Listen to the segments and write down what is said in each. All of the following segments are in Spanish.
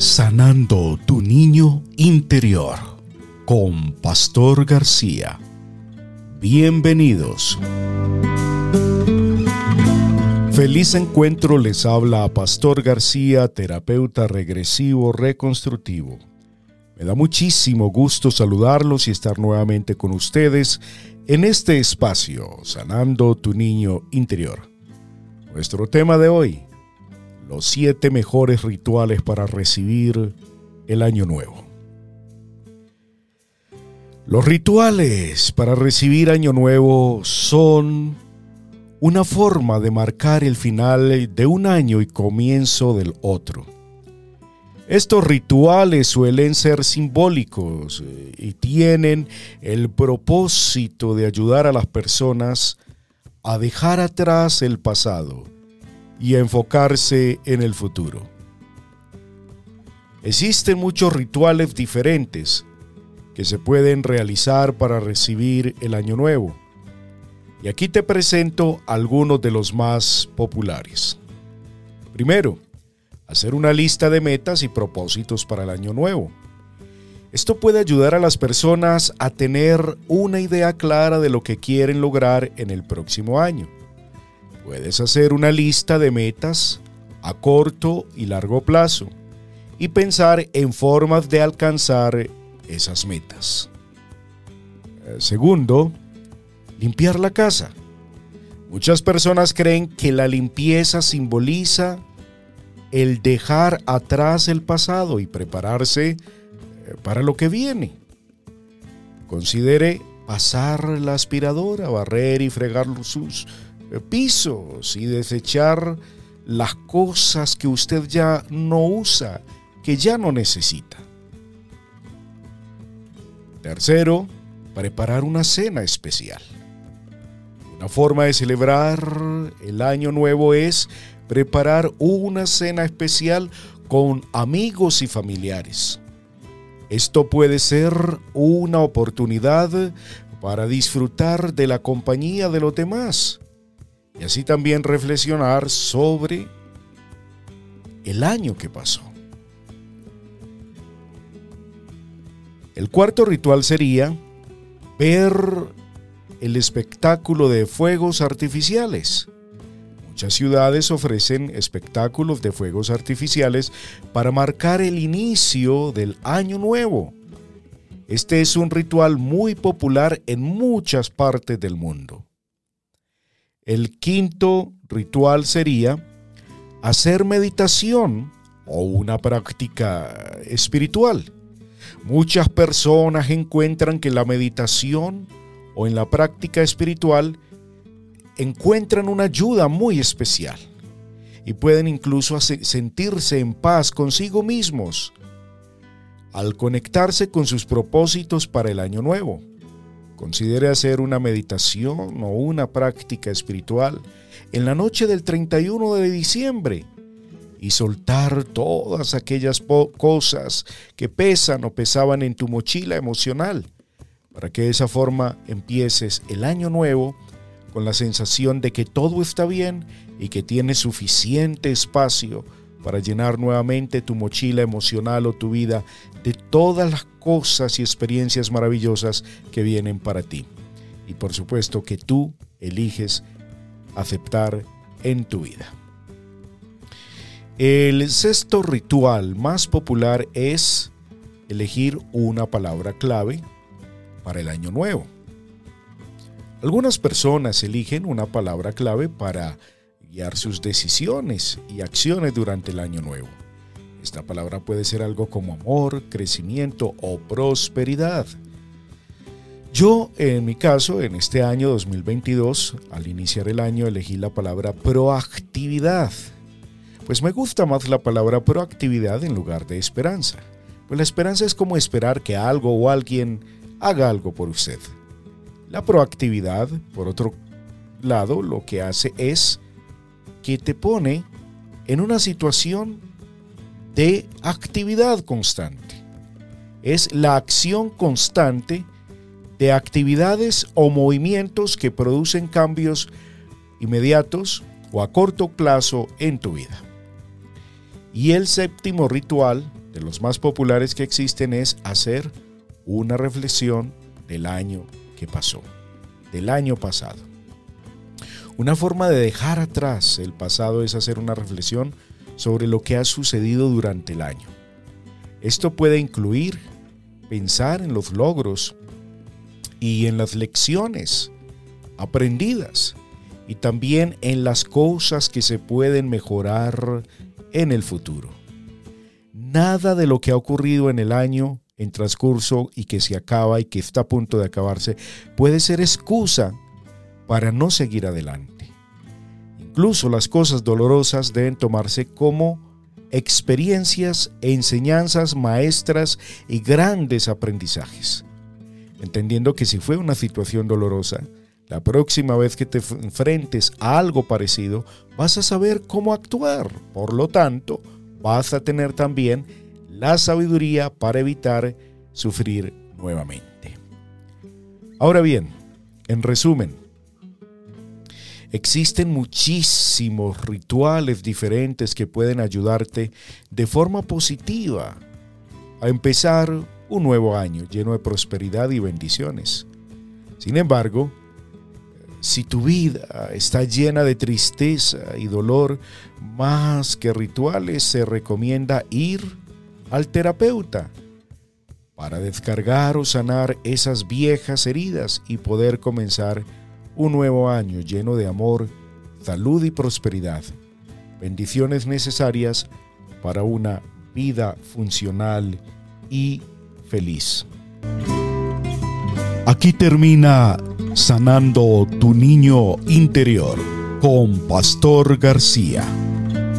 Sanando tu niño interior con Pastor García. Bienvenidos. Feliz encuentro les habla a Pastor García, terapeuta regresivo reconstructivo. Me da muchísimo gusto saludarlos y estar nuevamente con ustedes en este espacio, Sanando tu niño interior. Nuestro tema de hoy, los siete mejores rituales para recibir el año nuevo. Los rituales para recibir año nuevo son una forma de marcar el final de un año y comienzo del otro. Estos rituales suelen ser simbólicos eh, y tienen el propósito de ayudar a las personas a dejar atrás el pasado y enfocarse en el futuro. Existen muchos rituales diferentes que se pueden realizar para recibir el año nuevo. Y aquí te presento algunos de los más populares. Primero, hacer una lista de metas y propósitos para el año nuevo. Esto puede ayudar a las personas a tener una idea clara de lo que quieren lograr en el próximo año. Puedes hacer una lista de metas a corto y largo plazo y pensar en formas de alcanzar esas metas. Eh, segundo, limpiar la casa. Muchas personas creen que la limpieza simboliza el dejar atrás el pasado y prepararse eh, para lo que viene. Considere pasar la aspiradora, barrer y fregar sus pisos y desechar las cosas que usted ya no usa, que ya no necesita. Tercero, preparar una cena especial. Una forma de celebrar el año nuevo es preparar una cena especial con amigos y familiares. Esto puede ser una oportunidad para disfrutar de la compañía de los demás y así también reflexionar sobre el año que pasó. El cuarto ritual sería ver el espectáculo de fuegos artificiales. Muchas ciudades ofrecen espectáculos de fuegos artificiales para marcar el inicio del año nuevo. Este es un ritual muy popular en muchas partes del mundo. El quinto ritual sería hacer meditación o una práctica espiritual. Muchas personas encuentran que la meditación o en la práctica espiritual encuentran una ayuda muy especial y pueden incluso sentirse en paz consigo mismos al conectarse con sus propósitos para el año nuevo. Considere hacer una meditación o una práctica espiritual en la noche del 31 de diciembre y soltar todas aquellas cosas que pesan o pesaban en tu mochila emocional, para que de esa forma empieces el año nuevo con la sensación de que todo está bien y que tienes suficiente espacio para llenar nuevamente tu mochila emocional o tu vida de todas las cosas y experiencias maravillosas que vienen para ti. Y por supuesto que tú eliges aceptar en tu vida. El sexto ritual más popular es elegir una palabra clave para el año nuevo. Algunas personas eligen una palabra clave para guiar sus decisiones y acciones durante el año nuevo. Esta palabra puede ser algo como amor, crecimiento o prosperidad. Yo, en mi caso, en este año 2022, al iniciar el año, elegí la palabra proactividad. Pues me gusta más la palabra proactividad en lugar de esperanza. Pues la esperanza es como esperar que algo o alguien haga algo por usted. La proactividad, por otro lado, lo que hace es que te pone en una situación de actividad constante. Es la acción constante de actividades o movimientos que producen cambios inmediatos o a corto plazo en tu vida. Y el séptimo ritual de los más populares que existen es hacer una reflexión del año que pasó, del año pasado. Una forma de dejar atrás el pasado es hacer una reflexión sobre lo que ha sucedido durante el año. Esto puede incluir pensar en los logros y en las lecciones aprendidas y también en las cosas que se pueden mejorar en el futuro. Nada de lo que ha ocurrido en el año en transcurso y que se acaba y que está a punto de acabarse puede ser excusa para no seguir adelante. Incluso las cosas dolorosas deben tomarse como experiencias enseñanzas maestras y grandes aprendizajes. Entendiendo que si fue una situación dolorosa, la próxima vez que te enfrentes a algo parecido, vas a saber cómo actuar. Por lo tanto, vas a tener también la sabiduría para evitar sufrir nuevamente. Ahora bien, en resumen, existen muchísimos rituales diferentes que pueden ayudarte de forma positiva a empezar un nuevo año lleno de prosperidad y bendiciones. Sin embargo, si tu vida está llena de tristeza y dolor, más que rituales, se recomienda ir al terapeuta para descargar o sanar esas viejas heridas y poder comenzar un nuevo año lleno de amor, salud y prosperidad. Bendiciones necesarias para una vida funcional y feliz. Aquí termina Sanando tu niño interior con Pastor García.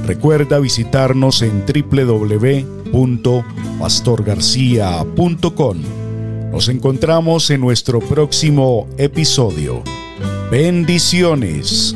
Recuerda visitarnos en www.pastorgarcia.com. Nos encontramos en nuestro próximo episodio. Bendiciones.